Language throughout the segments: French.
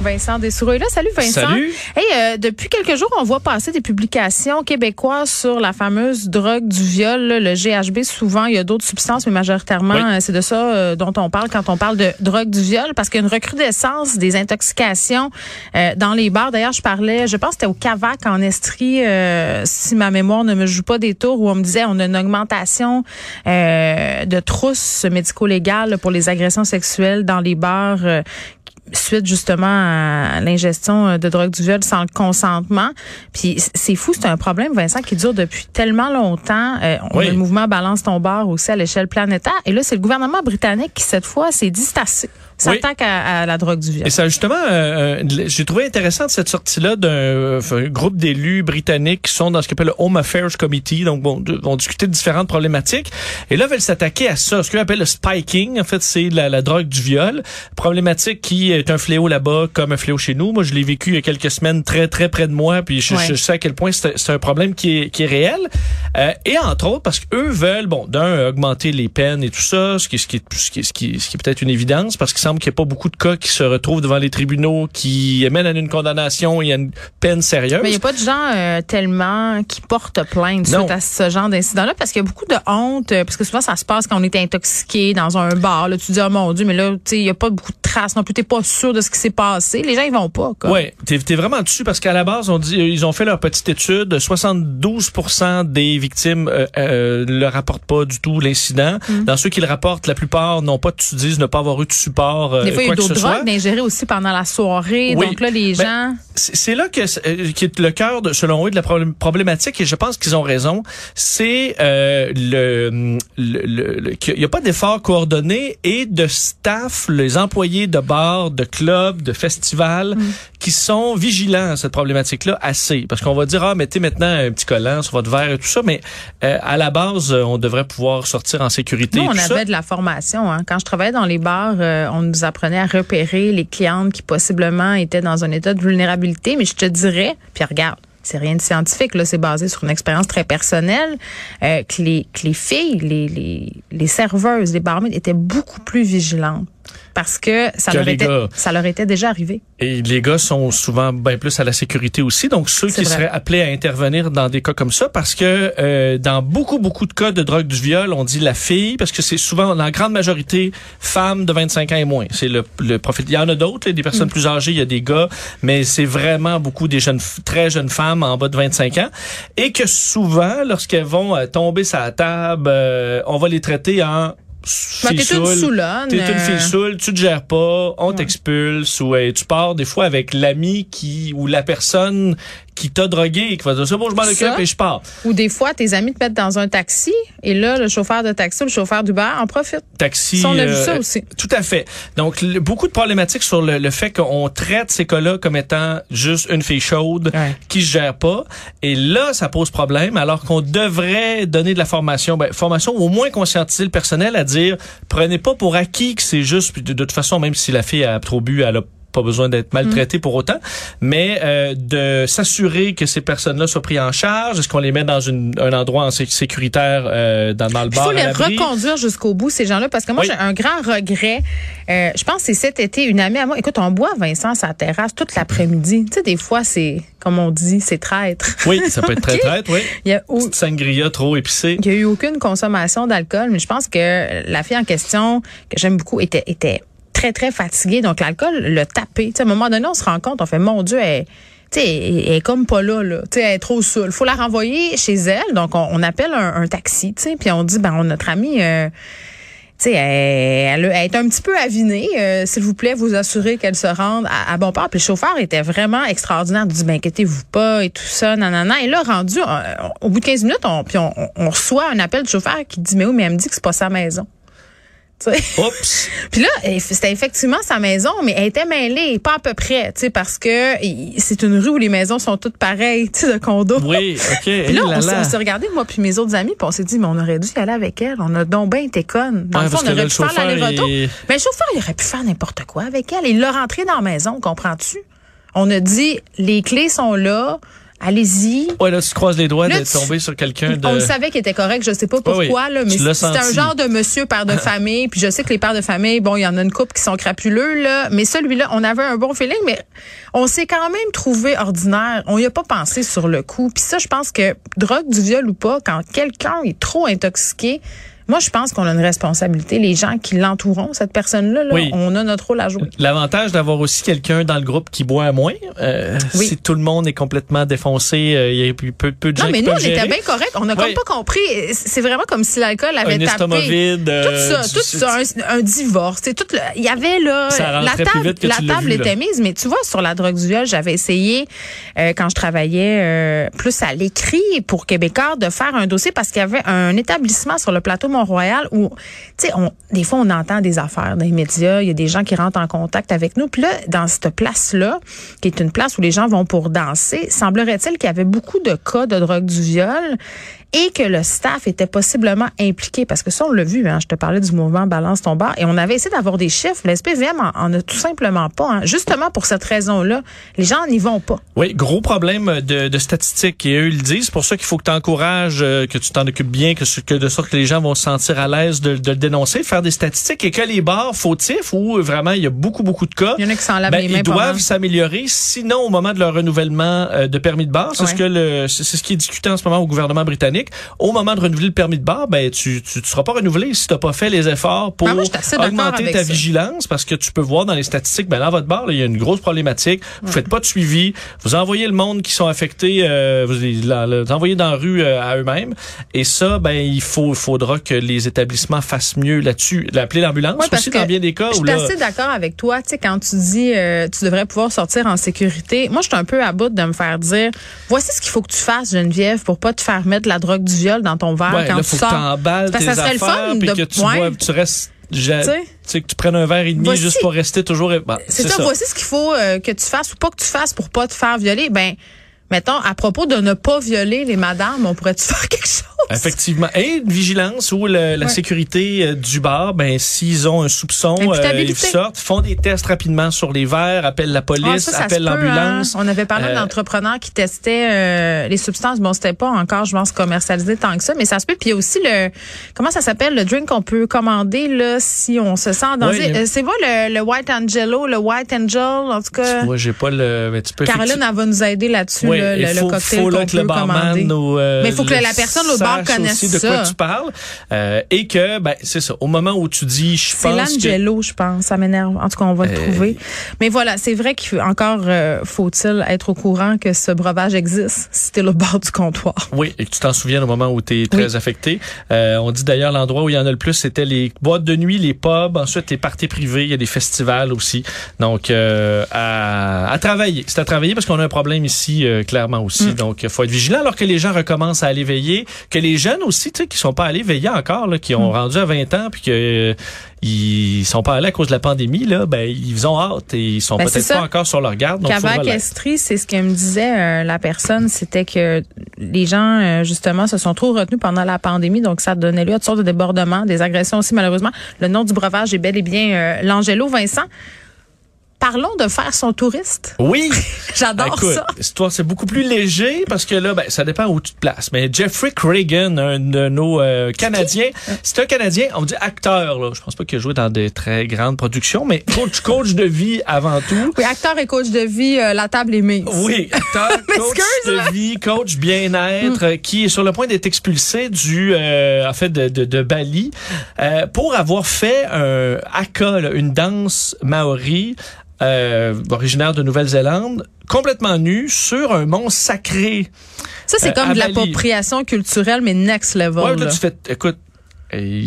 Vincent Dessoureau est là. Salut Vincent. Salut. Hey, euh, depuis quelques jours, on voit passer des publications québécoises sur la fameuse drogue du viol, là, le GHB. Souvent, il y a d'autres substances, mais majoritairement, Oui. c'est de ça euh, dont on parle quand on parle de drogue du viol, parce qu'il y a une recrudescence des intoxications euh, dans les bars. D'ailleurs, je parlais, je pense que c'était au Cavac en Estrie, euh, si ma mémoire ne me joue pas des tours, où on me disait on a une augmentation euh, de trousses médico-légales pour les agressions sexuelles dans les bars. Suite justement à l'ingestion euh, de drogue du viol sans le consentement. Puis c'est fou, c'est un problème, Vincent, qui dure depuis tellement longtemps. Euh, on Oui. a le mouvement Balance ton bar aussi à l'échelle planétaire. Et là, c'est le gouvernement britannique qui, cette fois, s'est dit c'est assez. S'attaque à, à la drogue du viol. Et ça, justement, euh, euh, j'ai trouvé intéressante cette sortie-là d'un euh, groupe d'élus britanniques qui sont dans ce qu'on appelle le Home Affairs Committee, donc bon, de- vont discuter de différentes problématiques. Et là, veulent s'attaquer à ça, ce qu'on appelle le spiking. En fait, c'est la, la drogue du viol, problématique qui est un fléau là-bas comme un fléau chez nous. Moi, je l'ai vécu il y a quelques semaines très très près de moi, puis je, Ouais. je sais à quel point c'est un problème qui est, qui est réel. Euh, et entre autres, parce qu'eux veulent, bon, d'un, augmenter les peines et tout ça, ce qui, ce qui, est- ce qui, ce qui, ce qui est peut-être une évidence, parce qu'il semble qu'il n'y a pas beaucoup de cas qui se retrouvent devant les tribunaux, qui mènent à une condamnation et à une peine sérieuse. Mais il n'y a pas de gens euh, tellement qui portent plainte Non. suite à ce genre d'incident-là parce qu'il y a beaucoup de honte, euh, parce que souvent ça se passe quand on est intoxiqué dans un bar. Là, tu dis, oh mon Dieu, mais là, tu il n'y a pas beaucoup de traces non plus, t'es pas sûr de ce qui s'est passé. Les gens, ils vont pas. Ouais, t'es es vraiment dessus parce qu'à la base, on dit, ils ont fait leur petite étude. 72% des victimes euh, euh, le rapportent pas du tout l'incident. Mm. Dans ceux qui le rapportent, la plupart n'ont pas, tu disent, ne pas avoir eu de support. Euh, Des fois, il y a d'autres drogues d'ingérer aussi pendant la soirée. Oui. Donc là, les Ben, gens... C'est là que euh, qui est le cœur, de, selon eux, de la problém- problématique, et je pense qu'ils ont raison. C'est euh, le, le, le- le- qu'il n'y a pas d'effort coordonné et de staff, les employés de bars, de clubs, de festivals, qui sont vigilants à cette problématique-là assez. Parce qu'on va dire, ah, mettez maintenant un petit collant sur votre verre et tout ça, mais euh, à la base, euh, on devrait pouvoir sortir en sécurité. Nous, et on tout avait ça. de la formation. Hein. Quand je travaillais dans les bars, euh, on nous apprenait à repérer les clientes qui possiblement étaient dans un état de vulnérabilité. Mais je te dirais, puis regarde, c'est rien de scientifique, là, c'est basé sur une expérience très personnelle, euh, que, les, que les filles, les, les, les serveuses, les barmaids étaient beaucoup plus vigilantes. Parce que ça, Que leur était, gars. ça leur était déjà arrivé. Et les gars sont souvent bien plus à la sécurité aussi. Donc, ceux qui vrai. seraient appelés à intervenir dans des cas comme ça, parce que euh, dans beaucoup, beaucoup de cas de drogue du viol, on dit la fille, parce que c'est souvent, dans la grande majorité, femmes de 25 ans et moins. C'est le, le profil. Il y en a d'autres, des Mm. personnes plus âgées, il y a des gars, mais c'est vraiment beaucoup des jeunes, très jeunes femmes en bas de 25 ans. Et que souvent, lorsqu'elles vont euh, tomber sur la table, euh, on va les traiter en t'es une saoule. saoulonne, T'es une euh. fille saoule, tu te gères pas, on t'expulse ou euh, tu pars des fois avec l'ami qui ou la personne qui t'a drogué et qui va dire c'est bon je m'en occupe et je pars. Ou des fois, tes amis te mettent dans un taxi et là, le chauffeur de taxi ou le chauffeur d'Uber en profite. Taxi. Ça, on a vu euh, ça aussi. Tout à fait. Donc le- beaucoup de problématiques sur le, le fait qu'on traite ces cas-là comme étant juste une fille chaude Ouais. qui se gère pas et là ça pose problème alors qu'on devrait donner de la formation ben, formation ou au moins conscientiser le personnel à dire prenez pas pour acquis que c'est juste de, de toute façon même si la fille a trop bu elle a pas besoin d'être maltraitée pour autant, mais euh, de s'assurer que ces personnes-là soient prises en charge. Est-ce qu'on les met dans une, un endroit en sé- sécuritaire euh, dans, dans le Il bar faut à les reconduire jusqu'au bout, ces gens-là, parce que moi, Oui. j'ai un grand regret. Euh, je pense que c'est cet été, une amie à moi. Écoute, on boit Vincent sa terrasse toute l'après-midi. Tu sais, des fois, c'est, comme on dit, c'est traître. Oui, ça peut être très traître, oui. Il y a, au- Petite sangria trop épicée. il y a eu aucune consommation d'alcool, mais je pense que la fille en question, que j'aime beaucoup, était, était très, très fatiguée. Donc, l'alcool l'a tapé. Tu sais, à un moment donné, on se rend compte, on fait, mon Dieu, elle, elle, elle est comme pas là, là. Elle est trop saoule. faut la renvoyer chez elle. Donc, on, on appelle un, un taxi, puis on dit, ben, notre amie, euh, elle, elle, elle est un petit peu avinée. Euh, S'il vous plaît, vous assurez qu'elle se rende à, à bon port. Puis le chauffeur était vraiment extraordinaire. Il dit, ben, inquiétez-vous pas et tout ça, nanana. Et là, rendu, euh, au bout de 15 minutes, on, puis on, on- on reçoit un appel du chauffeur qui dit, mais oui, mais elle me dit que c'est pas sa maison. Oups! Puis là, eh, c'était effectivement sa maison, mais elle était mêlée, pas à peu près, tu sais, parce que c'est une rue où les maisons sont toutes pareilles, tu sais, de condos. Oui, OK. Puis là, on s'est- regardé, moi puis mes autres amis, puis on s'est dit, mais on aurait dû y aller avec elle. On a donc bien été connes. Dans Ouais, le fond, on aurait pu faire l'aller-retour. Mais le chauffeur, il aurait pu faire n'importe quoi avec elle. Il l'a rentrée dans la maison, comprends-tu? On a dit, les clés sont là, allez-y. Ouais, là, tu croises les doigts Là, de tomber sur quelqu'un de... On le savait qu'il était correct, je sais pas pourquoi, oui, là, mais c'était un genre de monsieur père de famille. Puis je sais que les pères de famille, bon, il y en a une couple qui sont crapuleux, là, mais celui-là, on avait un bon feeling, mais on s'est quand même trouvé ordinaire. On y a pas pensé sur le coup. Puis ça, je pense que drogue du viol ou pas, quand quelqu'un est trop intoxiqué, moi, je pense qu'on a une responsabilité. Les gens qui l'entourent, cette personne-là, là, Oui. on a notre rôle à jouer. L'avantage d'avoir aussi quelqu'un dans le groupe qui boit moins, euh, Oui. si tout le monde est complètement défoncé, euh, il y a peu, peu de gens Non, mais qui nous, on était bien correct. On a comme Oui. pas compris. C'est vraiment comme si l'alcool avait un tapé. vide. Tout euh, ça, du- tout ça, un, un divorce, tout. le- Il y avait là, la table, la table vu, était mise, mais tu vois sur la drogue du viol, j'avais essayé euh, quand je travaillais euh, plus à l'écrit pour Québécois de faire un dossier parce qu'il y avait un établissement sur le plateau Mont-Royal où, tu sais, des fois on entend des affaires dans les médias, il y a des gens qui rentrent en contact avec nous, puis là dans cette place là, qui est une place où les gens vont pour danser, semblerait-il qu'il y avait beaucoup de cas de drogue du viol et que le staff était possiblement impliqué parce que ça on l'a vu hein, je te parlais du mouvement balance ton bar et on avait essayé d'avoir des chiffres le SPVM en, en a tout simplement pas hein. justement pour cette raison-là les gens n'y vont pas Oui, gros problème de, de statistiques. Et eux, ils le disent. C'est pour ça qu'il faut que tu encourages, euh, que tu t'en occupes bien, que, de sorte que les gens vont se sentir à l'aise de, de le dénoncer, faire des statistiques et que les bars fautifs où vraiment il y a beaucoup, beaucoup de cas, il y en a qui s'en lavent ben, les mains ils doivent s'améliorer. Sinon, au moment de leur renouvellement euh, de permis de bar, c'est Ouais. ce que le, c'est c'est ce qui est discuté en ce moment au gouvernement britannique. Au moment de renouveler le permis de bar, ben tu, tu, tu seras pas renouvelé si t'as pas fait les efforts pour Ah, moi, assez d'accord augmenter ta ça. vigilance, parce que tu peux voir dans les statistiques, ben dans votre bar, il y a une grosse problématique. Vous faites pas de suivi, vous envoyez le monde qui sont affectés, euh, vous la- envoyez dans la rue euh, à eux-mêmes. Et ça, ben il faut, faudra que les établissements fassent mieux là-dessus. Appeler l'ambulance Ouais, aussi dans bien des cas Je suis assez d'accord avec toi. Tu sais, quand tu dis euh, tu devrais pouvoir sortir en sécurité, moi, je suis un peu à bout de me faire dire voici ce qu'il faut que tu fasses, Geneviève, pour pas te faire mettre la drogue du viol dans ton verre Ouais, quand là, tu faut que sors. Parce tes que ça serait le fun de- que tu ouais. bois, tu restes, Tu sais? que tu prennes un verre et demi Voici- juste pour rester toujours. Bon, C'est ça, voici ce qu'il faut euh, que tu fasses ou pas que tu fasses pour pas te faire violer. Ben, mettons, à propos de ne pas violer les madames, on pourrait-tu faire quelque chose? Effectivement. Et une vigilance où le- la Ouais. sécurité euh, du bar, ben s'ils ont un soupçon, euh, ils sortent, font des tests rapidement sur les verres, appellent la Ah, police, ça, ça se appellent peut, l'ambulance. hein. On avait parlé Euh, d'entrepreneurs qui testaient euh, les substances. Bon, c'était pas encore, je pense, commercialisé tant que ça, mais ça se peut. Puis il y a aussi le, comment ça s'appelle, le drink qu'on peut commander là si on se sent en danger. Ouais, c'est pas le, le White Angelo, le White Angel, en tout cas. Moi, j'ai pas le. Mais tu peux Caroline, elle va nous aider là-dessus, Oui, là, il le, le faut, cocktail faut là, que le barman ou, euh, Mais il faut que le la personne au bar connaisse aussi de quoi ça. tu parles euh, et que ben c'est ça. Au moment où tu dis, je C'est pense que l'Angelo, je pense. Ça m'énerve. En tout cas, on va le Euh, trouver. Mais voilà, c'est vrai qu'il faut encore euh, faut-il être au courant que ce breuvage existe si t'es le bord du comptoir? Oui, et que tu t'en souviens au moment où tu es très Oui. affecté. Euh, on dit d'ailleurs l'endroit où il y en a le plus, c'était les boîtes de nuit, les pubs, ensuite les parties privées, il y a des festivals aussi. Donc, euh, à, à travailler. C'est à travailler parce qu'on a un problème ici, euh, clairement aussi. Mm. Donc, il faut être vigilant alors que les gens recommencent à aller veiller, que les jeunes aussi, tu sais, qui sont pas allés veiller encore, là, qui ont Mm. rendu à 20 ans, puis que euh, ils sont pas allés à cause de la pandémie, là, ben, ils ont hâte et ils sont Ben, peut-être pas encore sur leur garde. Donc, Qu'avant c'est ce que me disait euh, la personne, c'était que les gens, euh, justement, se sont trop retenus pendant la pandémie, donc ça donnait lieu à toutes sortes de débordements, des agressions aussi, malheureusement. Le nom du breuvage est bel et bien euh, l'Angelo Vincent. Parlons de faire son touriste. Oui! J'adore Écoute, ça. l'histoire, c'est beaucoup plus léger parce que là, ben, ça dépend où tu te places. Mais Jeffrey Cragen, un de nos euh, Canadiens, c'est un Canadien, on dit acteur. Là. Je pense pas qu'il a joué dans des très grandes productions, mais coach, coach de vie avant tout. Oui, acteur et coach de vie, euh, la table est mise. Oui, acteur, coach de vie, coach bien-être, Mm. qui est sur le point d'être expulsé du, euh, en fait, de, de, de Bali euh, pour avoir fait un haka, là, une danse maori. Euh, originaire de Nouvelle-Zélande, complètement nu sur un mont sacré. Ça, c'est Euh, comme de l'appropriation culturelle, mais next level. Ouais, là, là. tu fais, écoute.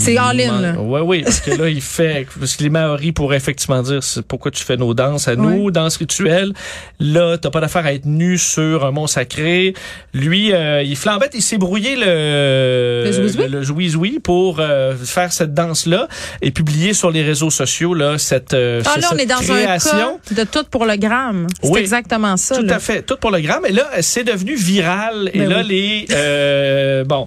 C'est all-in. Ouais, oui, parce que là, il fait, parce que les Maoris pourraient effectivement dire, c'est pourquoi tu fais nos danses à nous, danses rituelles. Là, t'as pas d'affaire à être nu sur un mont sacré. Lui, euh, il flambette, il s'est brouillé le, Le zouizoui? le, pour euh, faire cette danse-là et publier sur les réseaux sociaux, là, cette, euh, Ah là, on est dans création. un cas de tout pour le gramme. C'est Oui. exactement ça. Tout là. à fait, tout pour le gramme. Et là, c'est devenu viral. Et Ben là, oui. les euh, bon.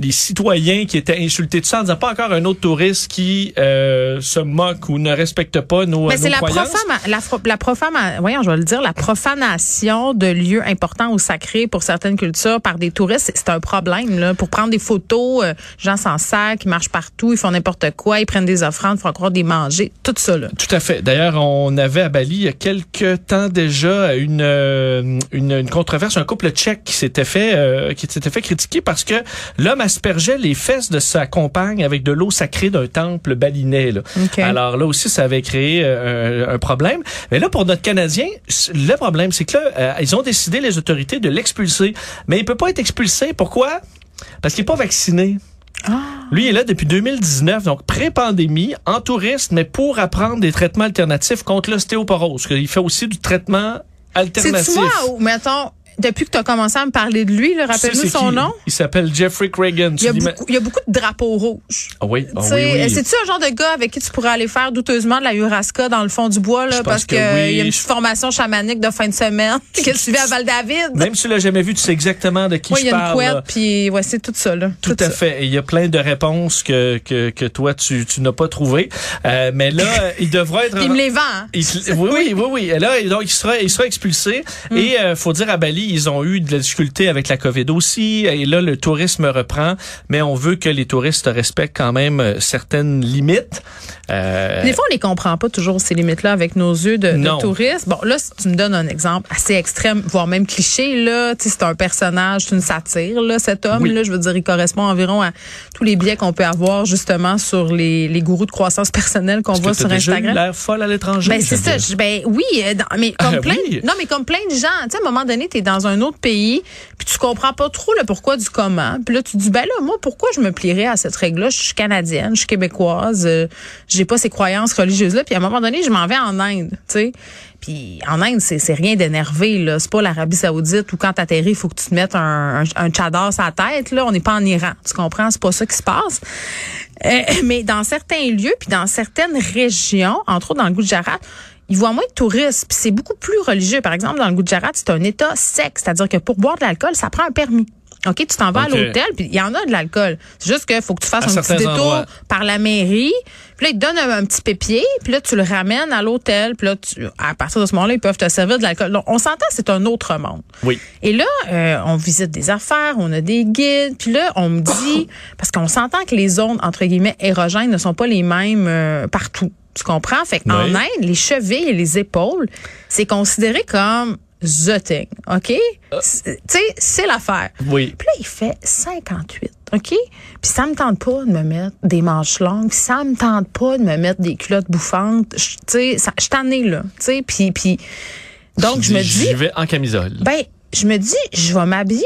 Les citoyens qui étaient insultés tout ça en disant pas encore un autre touriste qui euh, se moque ou ne respecte pas nos, Mais nos c'est la, profama- la, la voyons, je vais le dire, la profanation de lieux importants ou sacrés pour certaines cultures par des touristes, c'est- un problème. Là. Pour prendre des photos, euh, gens s'en sac, ils marchent partout, ils font n'importe quoi, ils prennent des offrandes, font croire des manger, tout ça. Là. Tout à fait. D'ailleurs, on avait à Bali il y a quelques temps déjà une euh, une, une controverse, un couple tchèque qui s'était fait euh, qui s'était fait critiquer parce que l'homme aspergeait les fesses de sa compagne avec de l'eau sacrée d'un temple balinais. Là. Alors là aussi, ça avait créé euh, un, problème. Mais là, pour notre Canadien, le problème, c'est que là, euh, ils ont décidé les autorités de l'expulser, mais il peut pas être expulsé. Pourquoi? Parce qu'il est pas vacciné. Ah. Lui, il est là depuis 2019, donc pré-pandémie, en touriste, mais pour apprendre des traitements alternatifs contre l'ostéoporose. Il fait aussi du traitement alternatif. C'est moi ou, mettons, depuis que tu as commencé à me parler de lui, rappelle-nous son qui? nom. Il s'appelle Jeffrey Cragen. Il y, a beaucoup, il y a beaucoup de drapeaux rouges. Ah oui, ah oui, oui. C'est-tu un genre de gars avec qui tu pourrais aller faire douteusement de la Yuraska dans le fond du bois, là, Je parce qu'il oui. y a une Je- petite formation chamanique de fin de semaine que tu vis à Val-David? Même si tu l'as jamais vu, tu sais exactement de qui Oui, il je y a une parle. couette, puis ouais, c'est tout ça. Là. Tout, à ça. fait. Il y a plein de réponses que, que, que toi, tu, tu n'as pas trouvées. Euh, mais là, il devra être... Puis il me les vend. hein. Il oui, oui, oui, oui. Et là, donc, il sera, il sera expulsé. Mm. Et euh, faut dire à Bali, ils ont eu de la difficulté avec la COVID aussi. Et là, le tourisme reprend, mais on veut que les touristes respectent quand même euh, certaines limites. Euh, Des fois, on les comprend pas toujours ces limites-là avec nos yeux de, touristes. Bon, là, si tu me donnes un exemple assez extrême, voire même cliché, là, c'est un personnage, c'est une satire, là, cet homme, Oui. là, je veux dire, il correspond environ à tous les biais qu'on peut avoir justement sur les, les gourous de croissance personnelle qu'on voit que sur déjà Instagram. l'air folle à l'étranger. Ben c'est ça. Je- Ben oui, euh, dans- mais comme Ah, plein. oui. Non, mais comme plein de gens. Tu sais, à un moment donné, tu es dans un autre pays, puis tu comprends pas trop le pourquoi du comment. Puis là, tu te dis ben là, moi, pourquoi je me plierais à cette règle-là? Je suis canadienne, je suis québécoise, euh, j'ai pas ces croyances religieuses-là. Puis à un moment donné, je m'en vais en Inde. Tu sais. Puis en Inde, c'est rien d'énervé là. C'est pas l'Arabie Saoudite où quand t'atterris, il faut que tu te mettes un, un, un tchadar sur la tête. Là, on n'est pas en Iran. Tu comprends? C'est pas ça qui se passe. Euh, mais dans certains lieux, puis dans certaines régions, entre autres dans le Gujarat, ils voient moins de touristes, puis c'est beaucoup plus religieux. Par exemple, dans le Gujarat, c'est un État sec, c'est-à-dire que pour boire de l'alcool, ça prend un permis. OK, tu t'en vas à l'hôtel, puis il y en a de l'alcool. C'est juste qu'il faut que tu fasses À un petit détour endroits. par la mairie. Puis là, ils te donnent un, un petit pépier, puis là, tu le ramènes à l'hôtel. Puis là, tu, à partir de ce moment-là, ils peuvent te servir de l'alcool. Donc, on s'entend, c'est un autre monde. Oui. Et là, euh, on visite des affaires, on a des guides, puis là, on me dit, parce qu'on s'entend que les zones, entre guillemets, érogènes ne sont pas les mêmes euh, partout. Tu comprends? Fait qu'en Oui. Inde, les chevilles et les épaules, c'est considéré comme the thing, OK? C'est- Tu sais, c'est l'affaire. Oui. Puis là, il fait 58, OK? Puis ça me tente pas de me mettre des manches longues, ça me tente pas de me mettre des culottes bouffantes. Je- Tu sais, je suis tannée, là. Tu sais, puis... puis donc, je me dis... J'y vais en camisole. Ben, je me dis, je vais m'habiller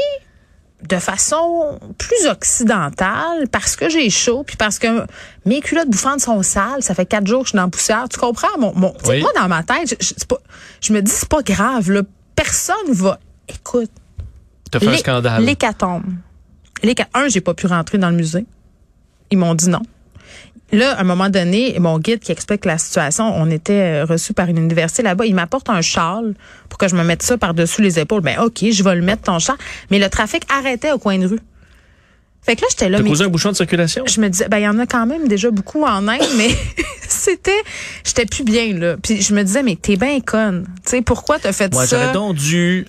de façon plus occidentale parce que j'ai chaud puis parce que mes culottes bouffantes sont sales. Ça fait quatre jours que je suis dans la poussière. Tu comprends? Mon, mon, Oui. Moi, dans ma tête, je, pas- je me dis, c'est pas grave. Là. Personne va... Écoute, T'as fait un scandale. l'hécatombe. L'héca- Un, j'ai pas pu rentrer dans le musée. Ils m'ont dit non. Là, à un moment donné, mon guide qui explique la situation, on était reçu par une université là-bas, il m'apporte un châle pour que je me mette ça par-dessus les épaules. Ben OK, je vais le mettre ton châle. Mais le trafic arrêtait au coin de rue. Fait que là, j'étais là, T'as causé un bouchon de circulation? je me disais, ben il y en a quand même déjà beaucoup en Inde, mais c'était, j'étais plus bien là. Puis je me disais, mais t'es bien conne. Tu sais pourquoi t'as fait Moi, ça? j'aurais donc dû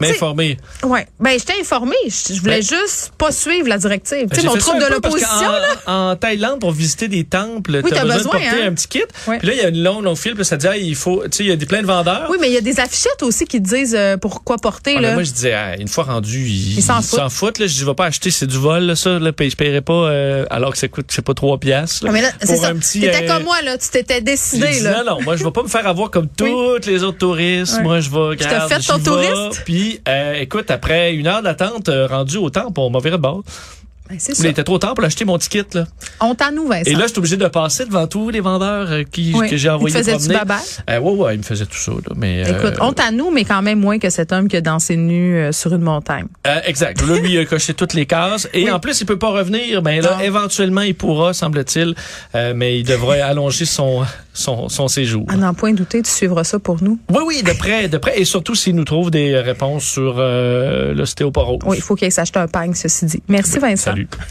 m'informer. Ouais. Ben, j'étais informée. Je je voulais Ben- juste pas suivre la directive. Tu sais, mon troupe de l'opposition, là. En Thaïlande, pour visiter des temples, Oui, t'as t'as besoin, besoin, de porter hein? un petit kit. Puis là, il y a une longue, longue file, puis ça dit, ah, il faut, tu sais, il y a des plein de vendeurs. Oui, mais il y a des affichettes aussi qui te disent euh, pourquoi porter, Ah, là. moi, je disais, ah, une fois rendu, ils s'en foutent. foutent. Là, je dis, je vais pas acheter, c'est du vol, là, ça. Là, puis je paierai pas, euh, alors que ça coûte, je sais pas, 3 piastres. là, Ah, mais là, c'est ça. T'étais euh, comme moi, là. Tu t'étais décidé, là. non, non, moi, je vais pas me faire avoir comme tous les autres touristes. Moi, je vais, t'as regarde, fait ton touriste? Puis, euh, écoute, après une heure d'attente, euh, rendu au temple, on viré de bord. Ben, c'est Il ça. était trop tard pour acheter mon ticket, là. On t'en nous, Vincent. Et là, j'étais obligé de passer devant tous les vendeurs euh, qui, Oui. que j'ai envoyés Ils te faisaient-tu promener. bye-bye? Euh, ouais, ouais, ils me faisaient tout ça, là. Mais, euh, Écoute, honte à nous, mais quand même moins que cet homme qui a dansé nu euh, sur une montagne. Euh, exact. Là, lui, il a coché toutes les cases. Et Oui. en plus, il peut pas revenir. Ben là, Non. éventuellement, il pourra, semble-t-il. Euh, mais il devrait allonger son, son, son séjour. À n'en point douter, tu suivras ça pour nous. Oui, oui, de près, de près. Et surtout, s'il nous trouve des réponses sur euh, l'ostéoporose. Oui, il faut qu'il s'acheter un pagne, ceci dit. Merci, Vincent. Salut. Salut.